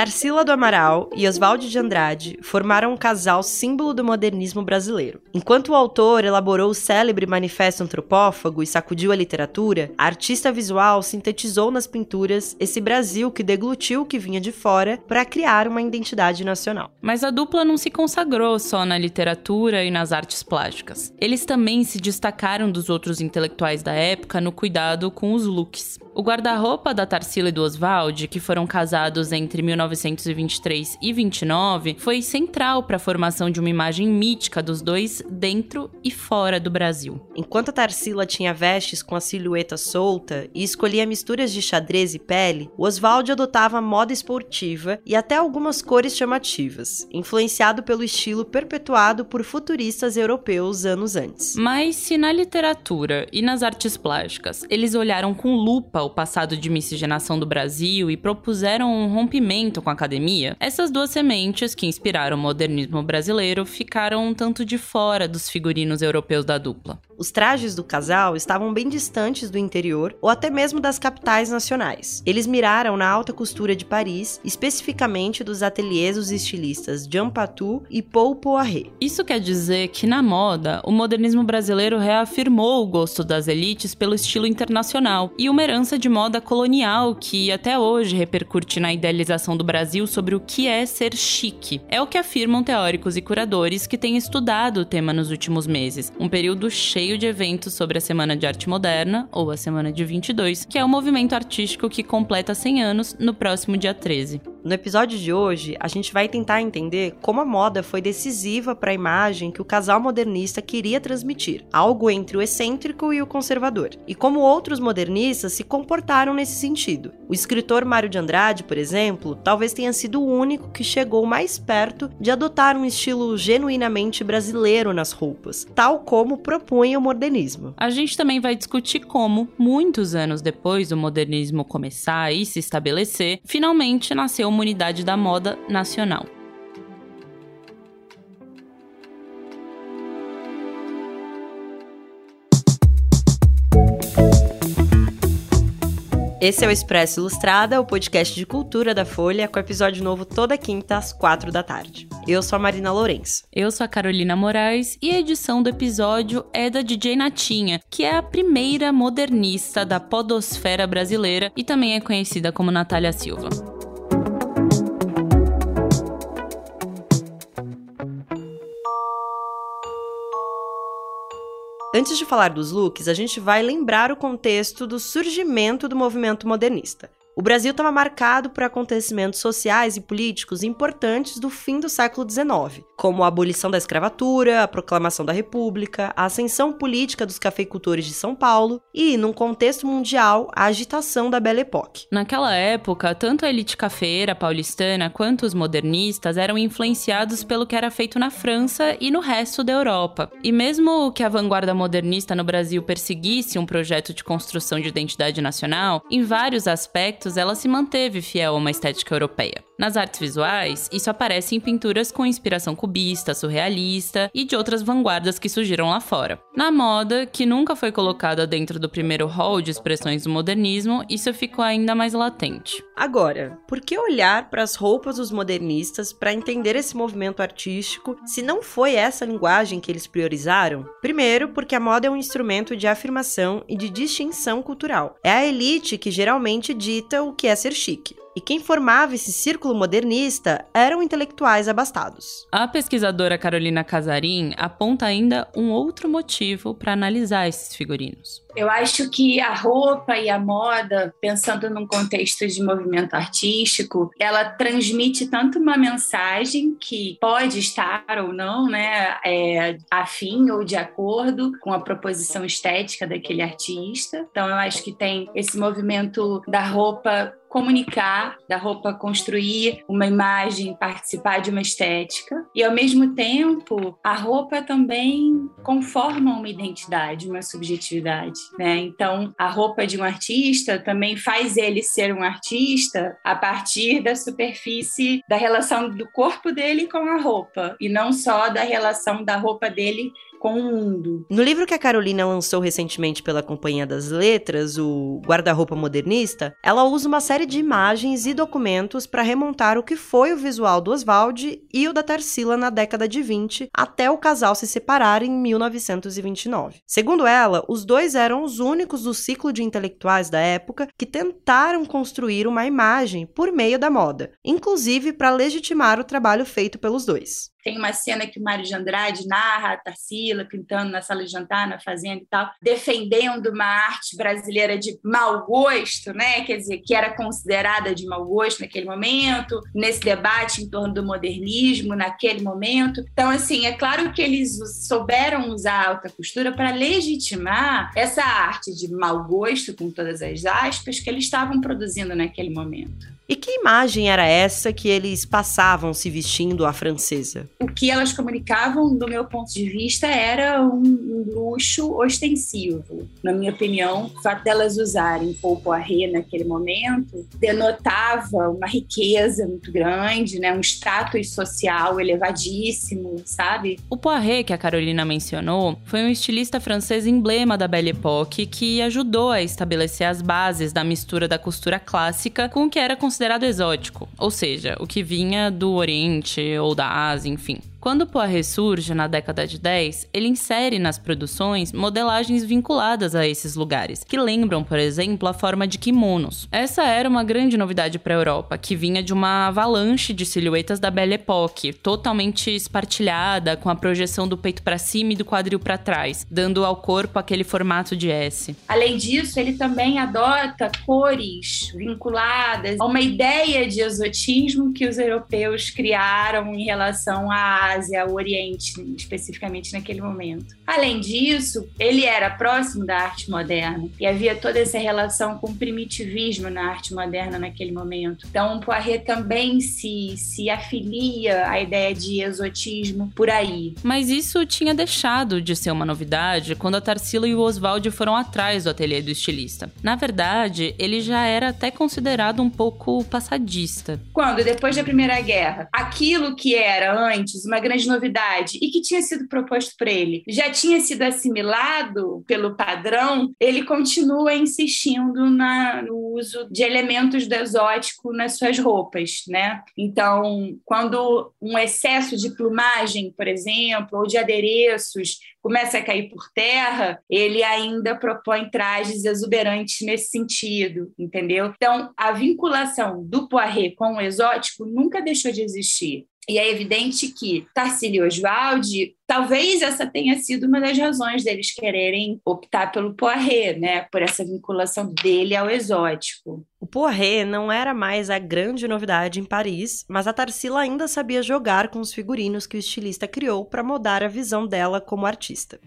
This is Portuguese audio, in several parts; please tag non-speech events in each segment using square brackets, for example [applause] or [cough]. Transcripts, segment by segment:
Tarsila do Amaral e Oswaldo de Andrade formaram um casal símbolo do modernismo brasileiro. Enquanto o autor elaborou o célebre Manifesto Antropófago e sacudiu a literatura, a artista visual sintetizou nas pinturas esse Brasil que deglutiu o que vinha de fora para criar uma identidade nacional. Mas a dupla não se consagrou só na literatura e nas artes plásticas. Eles também se destacaram dos outros intelectuais da época no cuidado com os looks. O guarda-roupa da Tarsila e do Oswald, que foram casados entre 1923 e 29, foi central para a formação de uma imagem mítica dos dois dentro e fora do Brasil. Enquanto a Tarsila tinha vestes com a silhueta solta e escolhia misturas de xadrez e pele, o Oswald adotava moda esportiva e até algumas cores chamativas, influenciado pelo estilo perpetuado por futuristas europeus anos antes. Mas se na literatura e nas artes plásticas eles olharam com lupa o passado de miscigenação do Brasil e propuseram um rompimento com a academia, essas duas sementes que inspiraram o modernismo brasileiro ficaram um tanto de fora dos figurinos europeus da dupla. Os trajes do casal estavam bem distantes do interior ou até mesmo das capitais nacionais. Eles miraram na alta costura de Paris, especificamente dos ateliês dos estilistas Jean Patou e Paul Poiret. Isso quer dizer que na moda, o modernismo brasileiro reafirmou o gosto das elites pelo estilo internacional e uma herança de moda colonial que até hoje repercute na idealização do Brasil sobre o que é ser chique. É o que afirmam teóricos e curadores que têm estudado o tema nos últimos meses, um período cheio de eventos sobre a Semana de Arte Moderna, ou a Semana de 22, que é o movimento artístico que completa 100 anos no próximo dia 13. No episódio de hoje, a gente vai tentar entender como a moda foi decisiva para a imagem que o casal modernista queria transmitir, algo entre o excêntrico e o conservador, e como outros modernistas se comportaram nesse sentido. O escritor Mário de Andrade, por exemplo, talvez tenha sido o único que chegou mais perto de adotar um estilo genuinamente brasileiro nas roupas, tal como propunha o modernismo. A gente também vai discutir como, muitos anos depois do modernismo começar e se estabelecer, finalmente nasceu uma unidade da moda nacional. Esse é o Expresso Ilustrada, o podcast de cultura da Folha, com episódio novo toda quinta às quatro da tarde. Eu sou a Marina Lourenço. Eu sou a Carolina Moraes e a edição do episódio é da DJ Natinha, que é a primeira modernista da podosfera brasileira e também é conhecida como Natália Silva. Antes de falar dos looks, a gente vai lembrar o contexto do surgimento do movimento modernista. O Brasil estava marcado por acontecimentos sociais e políticos importantes do fim do século XIX, como a abolição da escravatura, a proclamação da República, a ascensão política dos cafeicultores de São Paulo e, num contexto mundial, a agitação da Belle Époque. Naquela época, tanto a elite cafeira paulistana quanto os modernistas eram influenciados pelo que era feito na França e no resto da Europa. E mesmo que a vanguarda modernista no Brasil perseguisse um projeto de construção de identidade nacional, em vários aspectos ela se manteve fiel a uma estética europeia. Nas artes visuais, isso aparece em pinturas com inspiração cubista, surrealista e de outras vanguardas que surgiram lá fora. Na moda, que nunca foi colocada dentro do primeiro hall de expressões do modernismo, isso ficou ainda mais latente. Agora, por que olhar para as roupas dos modernistas para entender esse movimento artístico se não foi essa linguagem que eles priorizaram? Primeiro, porque a moda é um instrumento de afirmação e de distinção cultural. É a elite que geralmente dita o que é ser chique e quem formava esse círculo modernista eram intelectuais abastados. A pesquisadora Carolina Casarim aponta ainda um outro motivo para analisar esses figurinos. Eu acho que a roupa e a moda, pensando num contexto de movimento artístico, ela transmite tanto uma mensagem que pode estar ou não, né, é, afim ou de acordo com a proposição estética daquele artista. Então, eu acho que tem esse movimento da roupa comunicar, da roupa construir uma imagem, participar de uma estética. E ao mesmo tempo, a roupa também conforma uma identidade, uma subjetividade, né? Então, a roupa de um artista também faz ele ser um artista a partir da superfície da relação do corpo dele com a roupa e não só da relação da roupa dele com o mundo. No livro que a Carolina lançou recentemente pela Companhia das Letras, o Guarda-roupa Modernista, ela usa uma série de imagens e documentos para remontar o que foi o visual do Oswald e o da Tarsila na década de 20, até o casal se separar em 1929. Segundo ela, os dois eram os únicos do ciclo de intelectuais da época que tentaram construir uma imagem por meio da moda, inclusive para legitimar o trabalho feito pelos dois. Tem uma cena que o Mário de Andrade narra a Tarsila pintando na sala de jantar, na fazenda e tal, defendendo uma arte brasileira de mau gosto, né? Quer dizer, que era considerada de mau gosto naquele momento, nesse debate em torno do modernismo naquele momento. Então, assim, é claro que eles souberam usar a alta costura para legitimar essa arte de mau gosto, com todas as aspas, que eles estavam produzindo naquele momento. E que imagem era essa que eles passavam se vestindo à francesa? O que elas comunicavam, do meu ponto de vista, era um, um luxo ostensivo. Na minha opinião, o fato delas usarem Paul Poiret naquele momento denotava uma riqueza muito grande, né? um status social elevadíssimo, sabe? O Poiret, que a Carolina mencionou, foi um estilista francês emblema da Belle Époque que ajudou a estabelecer as bases da mistura da costura clássica com o que era considerado considerado exótico, ou seja, o que vinha do Oriente ou da Ásia, enfim. Quando Poiret surge na década de 10, ele insere nas produções modelagens vinculadas a esses lugares, que lembram, por exemplo, a forma de kimonos. Essa era uma grande novidade para a Europa, que vinha de uma avalanche de silhuetas da Belle Époque, totalmente espartilhada, com a projeção do peito para cima e do quadril para trás, dando ao corpo aquele formato de S. Além disso, ele também adota cores vinculadas a uma ideia de exotismo que os europeus criaram em relação a Ásia, o Oriente, especificamente naquele momento. Além disso, ele era próximo da arte moderna e havia toda essa relação com o primitivismo na arte moderna naquele momento. Então, Poiret também se, se afilia à ideia de exotismo por aí. Mas isso tinha deixado de ser uma novidade quando a Tarsila e o Oswald foram atrás do ateliê do estilista. Na verdade, ele já era até considerado um pouco passadista. Quando, depois da Primeira Guerra, aquilo que era antes uma grande novidade e que tinha sido proposto por ele já tinha sido assimilado pelo padrão, ele continua insistindo na, no uso de elementos do exótico nas suas roupas, né? Então, quando um excesso de plumagem, por exemplo, ou de adereços começa a cair por terra, ele ainda propõe trajes exuberantes nesse sentido, entendeu? Então, a vinculação do Poiret com o exótico nunca deixou de existir. E é evidente que Tarsila e Oswald, talvez essa tenha sido uma das razões deles quererem optar pelo Poiré, né? Por essa vinculação dele ao exótico. O Poiré não era mais a grande novidade em Paris, mas a Tarsila ainda sabia jogar com os figurinos que o estilista criou para mudar a visão dela como artista.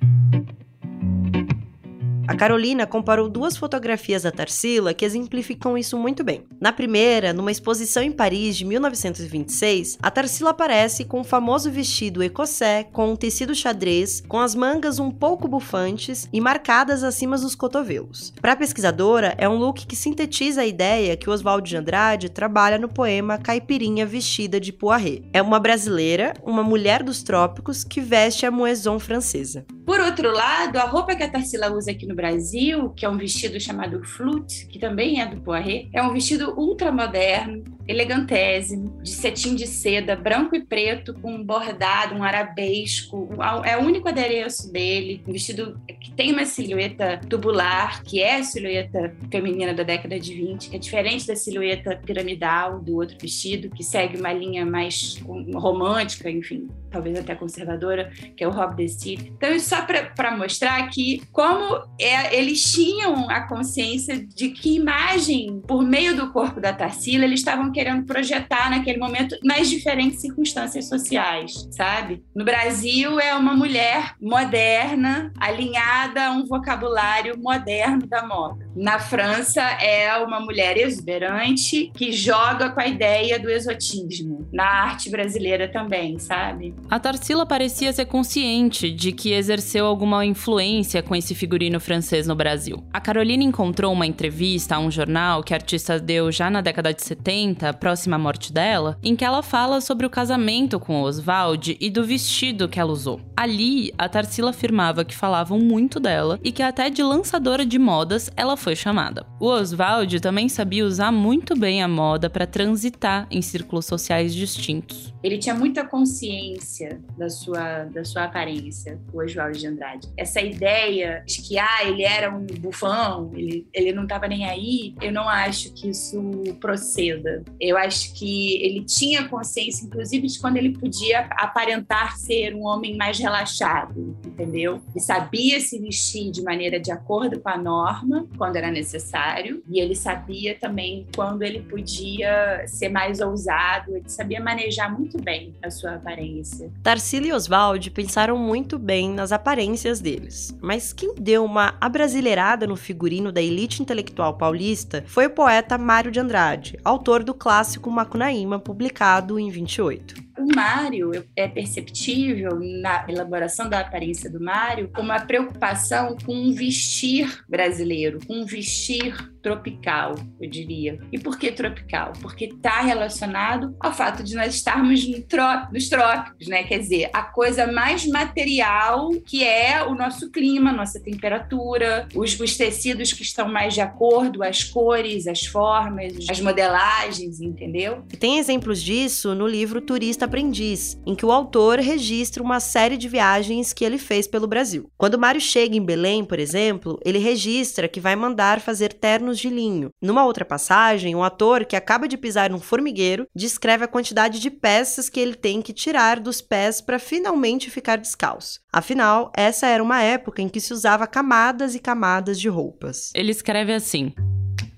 A Carolina comparou duas fotografias da Tarsila que exemplificam isso muito bem. Na primeira, numa exposição em Paris de 1926, a Tarsila aparece com o famoso vestido écossais com um tecido xadrez, com as mangas um pouco bufantes e marcadas acima dos cotovelos. Para a pesquisadora, é um look que sintetiza a ideia que Oswald de Andrade trabalha no poema Caipirinha Vestida de Poiré. É uma brasileira, uma mulher dos trópicos que veste a moison francesa. Por outro lado, a roupa que a Tarsila usa aqui no Brasil, que é um vestido chamado flute, que também é do Poiré, é um vestido ultramoderno, elegantésimo, de cetim de seda, branco e preto, com um bordado, um arabesco. É o único adereço dele. Um vestido tem uma silhueta tubular, que é a silhueta feminina da década de 20, que é diferente da silhueta piramidal do outro vestido, que segue uma linha mais romântica, enfim, talvez até conservadora, que é o Rob de Steve. Então, isso só para mostrar que como é, eles tinham a consciência de que imagem, por meio do corpo da Tarsila, eles estavam querendo projetar naquele momento nas diferentes circunstâncias sociais, sabe? No Brasil é uma mulher moderna, alinhada acostumada a um vocabulário moderno da moda. Na França, é uma mulher exuberante que joga com a ideia do exotismo. Na arte brasileira também, sabe? A Tarsila parecia ser consciente de que exerceu alguma influência com esse figurino francês no Brasil. A Carolina encontrou uma entrevista a um jornal que a artista deu já na década de 70, próxima à morte dela, em que ela fala sobre o casamento com Oswald e do vestido que ela usou. Ali, a Tarsila afirmava que falavam muito dela e que até de lançadora de modas ela foi chamada. O Oswald também sabia usar muito bem a moda para transitar em círculos sociais distintos. Ele tinha muita consciência da sua, da sua aparência, o Oswald de Andrade. Essa ideia de que ah, ele era um bufão, ele, ele não estava nem aí, eu não acho que isso proceda. Eu acho que ele tinha consciência, inclusive, de quando ele podia aparentar ser um homem mais relaxado, entendeu? Ele sabia se vestir de maneira de acordo com a norma, quando era necessário, e ele sabia também quando ele podia ser mais ousado, ele sabia manejar muito bem a sua aparência. Tarsila e Oswald pensaram muito bem nas aparências deles, mas quem deu uma abrasileirada no figurino da elite intelectual paulista foi o poeta Mário de Andrade, autor do clássico Macunaíma, publicado em 28 o Mário é perceptível na elaboração da aparência do Mário uma preocupação com um vestir brasileiro, com um vestir tropical, eu diria. E por que tropical? Porque está relacionado ao fato de nós estarmos no nos trópicos, né? Quer dizer, a coisa mais material que é o nosso clima, nossa temperatura, os, os tecidos que estão mais de acordo, as cores, as formas, as modelagens, entendeu? E tem exemplos disso no livro Turista Aprendiz, em que o autor registra uma série de viagens que ele fez pelo Brasil. Quando Mário chega em Belém, por exemplo, ele registra que vai mandar fazer ternos de linho. Numa outra passagem, um ator que acaba de pisar num formigueiro descreve a quantidade de peças que ele tem que tirar dos pés para finalmente ficar descalço. Afinal, essa era uma época em que se usava camadas e camadas de roupas. Ele escreve assim: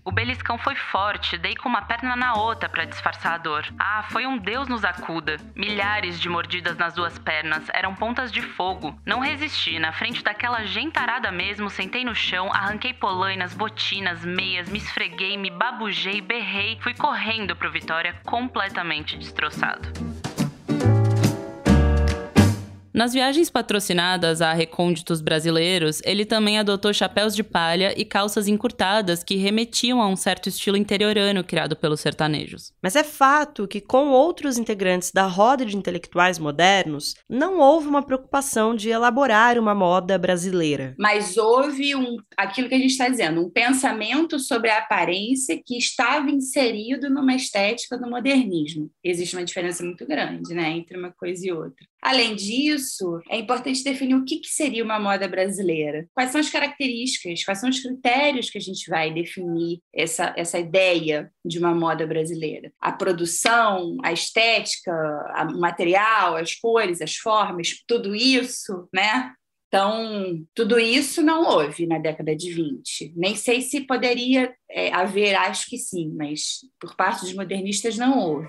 o beliscão foi forte, dei com uma perna na outra para disfarçar a dor. Ah, foi um Deus nos acuda. Milhares de mordidas nas duas pernas, eram pontas de fogo. Não resisti, na frente daquela gentarada mesmo, sentei no chão, arranquei polainas, botinas, meias, me esfreguei, me babujei, berrei, fui correndo pro Vitória completamente destroçado. Nas viagens patrocinadas a recônditos brasileiros, ele também adotou chapéus de palha e calças encurtadas que remetiam a um certo estilo interiorano criado pelos sertanejos. Mas é fato que, com outros integrantes da roda de intelectuais modernos, não houve uma preocupação de elaborar uma moda brasileira. Mas houve um, aquilo que a gente está dizendo, um pensamento sobre a aparência que estava inserido numa estética do modernismo. Existe uma diferença muito grande né, entre uma coisa e outra. Além disso, é importante definir o que, que seria uma moda brasileira. Quais são as características, quais são os critérios que a gente vai definir essa, essa ideia de uma moda brasileira. A produção, a estética, o material, as cores, as formas, tudo isso, né? Então, tudo isso não houve na década de 20. Nem sei se poderia é, haver, acho que sim, mas por parte dos modernistas não houve.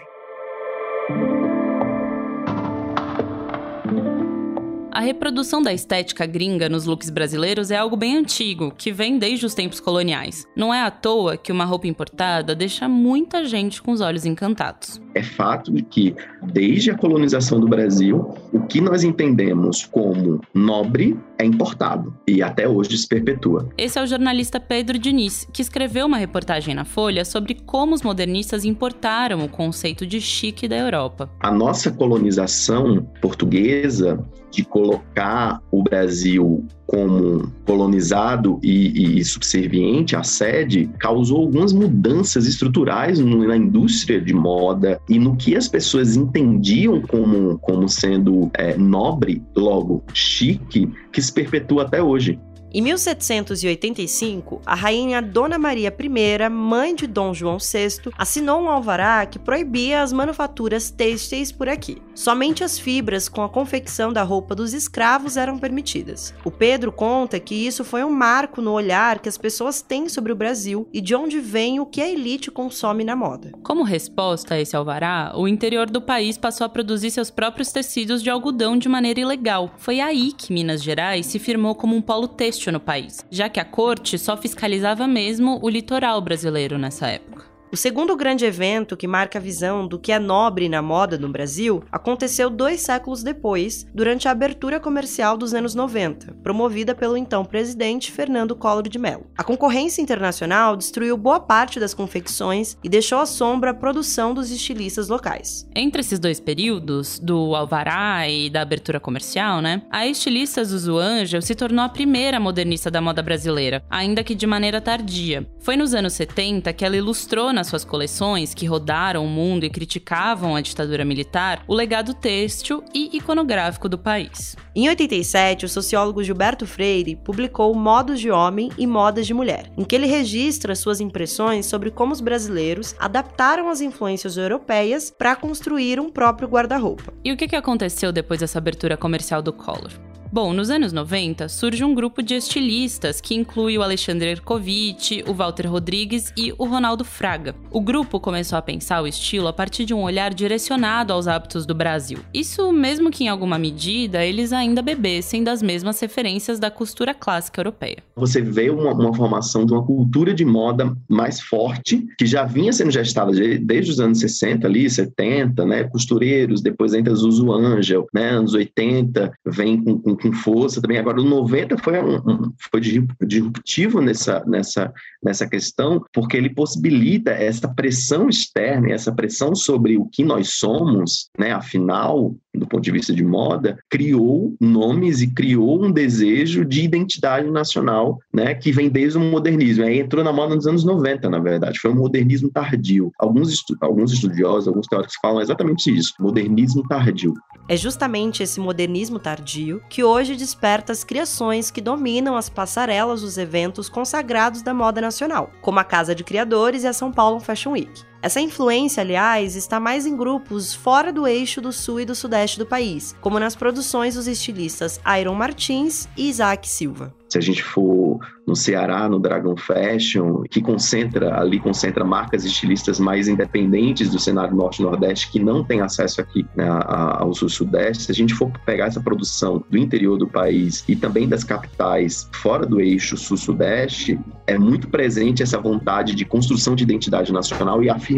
Reprodução da estética gringa nos looks brasileiros é algo bem antigo, que vem desde os tempos coloniais. Não é à toa que uma roupa importada deixa muita gente com os olhos encantados. É fato de que, desde a colonização do Brasil, o que nós entendemos como nobre é importado e até hoje se perpetua. Esse é o jornalista Pedro Diniz, que escreveu uma reportagem na Folha sobre como os modernistas importaram o conceito de chique da Europa. A nossa colonização portuguesa de colocar o Brasil como colonizado e, e, subserviente à sede causou algumas mudanças estruturais na indústria de moda e no que as pessoas entendiam como, como sendo é, nobre, logo chique, que se perpetua até hoje. Em 1785, a rainha Dona Maria I, mãe de Dom João VI, assinou um alvará que proibia as manufaturas têxteis por aqui. Somente as fibras com a confecção da roupa dos escravos eram permitidas. O Pedro conta que isso foi um marco no olhar que as pessoas têm sobre o Brasil e de onde vem o que a elite consome na moda. Como resposta a esse alvará, o interior do país passou a produzir seus próprios tecidos de algodão de maneira ilegal. Foi aí que Minas Gerais se firmou como um polo têxtil têxtil no país, já que a corte só fiscalizava mesmo o litoral brasileiro nessa época. O segundo grande evento que marca a visão do que é nobre na moda no Brasil aconteceu dois séculos depois, durante a abertura comercial dos anos 90, promovida pelo então presidente Fernando Collor de Mello. A concorrência internacional destruiu boa parte das confecções e deixou à sombra a produção dos estilistas locais. Entre esses dois períodos, do alvará e da abertura comercial, né, a estilista Zuzu Angel se tornou a primeira modernista da moda brasileira, ainda que de maneira tardia. Foi nos anos 70 que ela ilustrou nas suas coleções, que rodaram o mundo e criticavam a ditadura militar, o legado têxtil e iconográfico do país. Em 87, o sociólogo Gilberto Freire publicou Modos de Homem e Modas de Mulher, em que ele registra suas impressões sobre como os brasileiros adaptaram as influências europeias para construir um próprio guarda-roupa. E o que aconteceu depois dessa abertura comercial do Collor? Bom, nos anos 90 surge um grupo de estilistas que inclui o Alexandre Erkovitch, o Walter Rodrigues e o Ronaldo Fraga. O grupo começou a pensar o estilo a partir de um olhar direcionado aos hábitos do Brasil. Isso mesmo que em alguma medida eles ainda bebessem das mesmas referências da costura clássica europeia. Você vê uma, uma formação de uma cultura de moda mais forte, que já vinha sendo gestada desde os anos 60 ali, 70, né? Costureiros, depois entra Zuzu Angel, né? Anos 80, vem com, com com força também. Agora, o 90 foi, um, foi disruptivo nessa, nessa, nessa questão, porque ele possibilita essa pressão externa, essa pressão sobre o que nós somos, né? Afinal, do ponto de vista de moda, criou nomes e criou um desejo de identidade nacional, né? Que vem desde o modernismo. Aí entrou na moda nos anos 90, na verdade. Foi um modernismo tardio. Alguns, estu alguns estudiosos, alguns teóricos falam exatamente isso: modernismo tardio. É justamente esse modernismo tardio que hoje desperta as criações que dominam as passarelas dos eventos consagrados da moda nacional, como a Casa de Criadores e a São Paulo Fashion Week. Essa influência, aliás, está mais em grupos fora do eixo do sul e do sudeste do país, como nas produções dos estilistas Iron Martins e Isaac Silva. Se a gente for no Ceará, no Dragon Fashion, que concentra ali concentra marcas estilistas mais independentes do cenário norte-nordeste que não tem acesso aqui né, ao sul-sudeste. Se a gente for pegar essa produção do interior do país e também das capitais fora do eixo sul-sudeste, é muito presente essa vontade de construção de identidade nacional e afirmação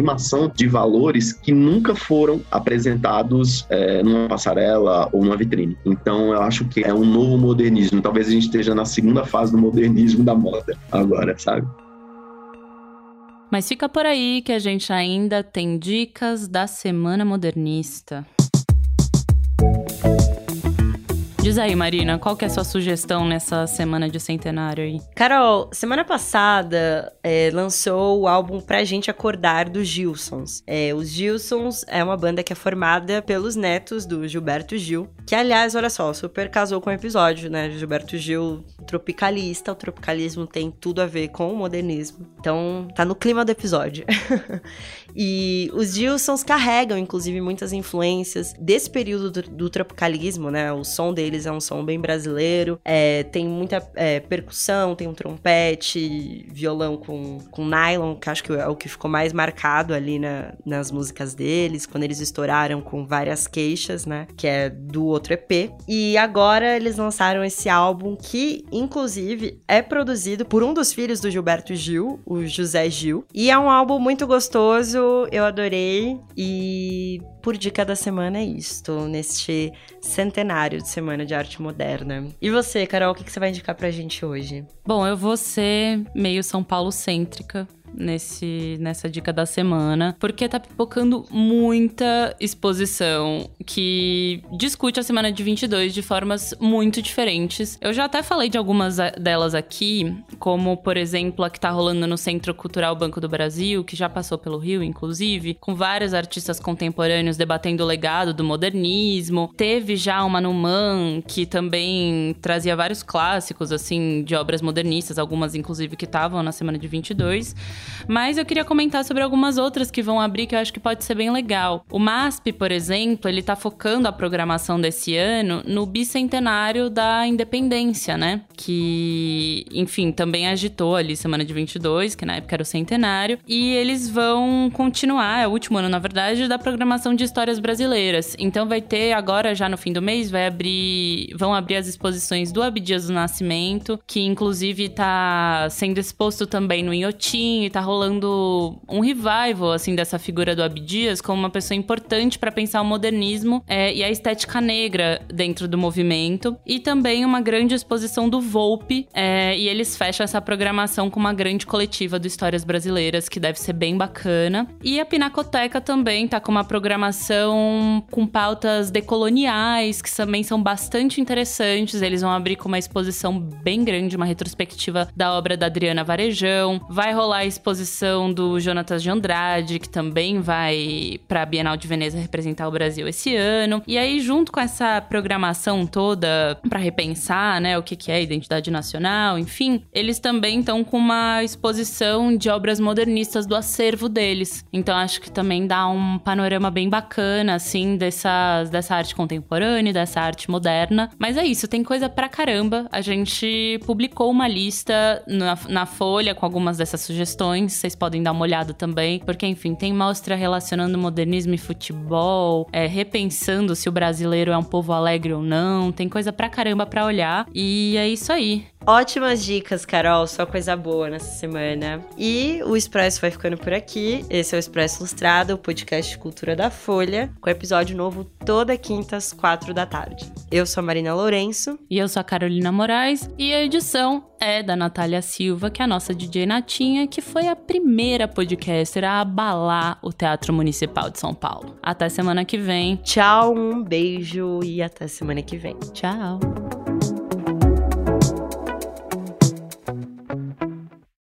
de valores que nunca foram apresentados é, numa passarela ou numa vitrine. Então, eu acho que é um novo modernismo. Talvez a gente esteja na segunda fase do modernismo da moda agora, sabe? Mas fica por aí que a gente ainda tem dicas da Semana Modernista. Diz aí, Marina, qual que é a sua sugestão nessa semana de centenário aí? Carol, semana passada é, lançou o álbum Pra Gente Acordar dos Gilsons. É, os Gilsons é uma banda que é formada pelos netos do Gilberto Gil, que aliás, olha só, super casou com o episódio, né? Gilberto Gil, tropicalista, o tropicalismo tem tudo a ver com o modernismo. Então, tá no clima do episódio. [laughs] e os Gilsons carregam, inclusive, muitas influências desse período do, do tropicalismo, né? O som deles deles é um som bem brasileiro. É, tem muita é, percussão, tem um trompete, violão com, com nylon, que acho que é o que ficou mais marcado ali na, nas músicas deles, quando eles estouraram com várias queixas, né? Que é do outro EP. E agora eles lançaram esse álbum que, inclusive, é produzido por um dos filhos do Gilberto Gil, o José Gil. E é um álbum muito gostoso, eu adorei. E por dica da semana é isto, neste centenário de Semana de Arte Moderna. E você, Carol, o que você vai indicar pra gente hoje? Bom, eu vou ser meio São Paulo cêntrica nesse, nessa dica da semana, porque tá pipocando muita exposição que discute a semana de 22 de formas muito diferentes. Eu já até falei de algumas delas aqui, como, por exemplo, a que tá rolando no Centro Cultural Banco do Brasil, que já passou pelo Rio, inclusive, com vários artistas contemporâneos debatendo o legado do modernismo. Teve já uma Numan, que também trazia vários clássicos, assim, de obras modernistas, algumas, inclusive, que estavam na semana de 22. Mas eu queria comentar sobre algumas outras que vão abrir que eu acho que pode ser bem legal. O MASP, por exemplo, ele tá focando a programação desse ano no bicentenário da independência, né? Que, enfim, também agitou ali semana de 22, que na época era o centenário, e eles vão continuar, é o último ano, na verdade, da programação de histórias brasileiras. Então vai ter agora já no fim do mês vai abrir, vão abrir as exposições do Abdias do Nascimento, que inclusive tá sendo exposto também no Inhotim e tá rolando um revival assim dessa figura do Abdias como uma pessoa importante para pensar o modernismo é, e a estética negra dentro do movimento. E também uma grande exposição do Volpe é, e eles fecham essa programação com uma grande coletiva do Histórias Brasileiras que deve ser bem bacana. E a Pinacoteca também tá com uma programação com pautas decoloniais que também são bastante interessantes. Eles vão abrir com uma exposição bem grande uma retrospectiva da obra da Adriana Varejão. Vai rolar exposição do Jonatas de Andrade, que também vai para a Bienal de Veneza representar o Brasil esse ano. E aí, junto com essa programação toda para repensar, né, o que, que é identidade nacional, enfim, eles também estão com uma exposição de obras modernistas do acervo deles. Então, acho que também dá um panorama bem bacana, assim, dessa, dessa arte contemporânea, dessa arte moderna. Mas é isso, tem coisa pra caramba. A gente publicou uma lista na, na Folha com algumas dessas sugestões, vocês podem dar uma olhada também, porque enfim, tem mostra relacionando modernismo e futebol, é, repensando se o brasileiro é um povo alegre ou não, tem coisa pra caramba pra olhar, e é isso aí. Ótimas dicas, Carol. Só coisa boa nessa semana. E o Expresso vai ficando por aqui. Esse é o Expresso Ilustrado, o podcast de cultura da Folha, com episódio novo toda quinta às quatro da tarde. Eu sou a Marina Lourenço. E eu sou a Carolina Moraes. E a edição é da Natália Silva, que é a nossa DJ Natinha, que foi a primeira podcaster a abalar o Teatro Municipal de São Paulo. Até semana que vem. Tchau, um beijo e até semana que vem. Tchau.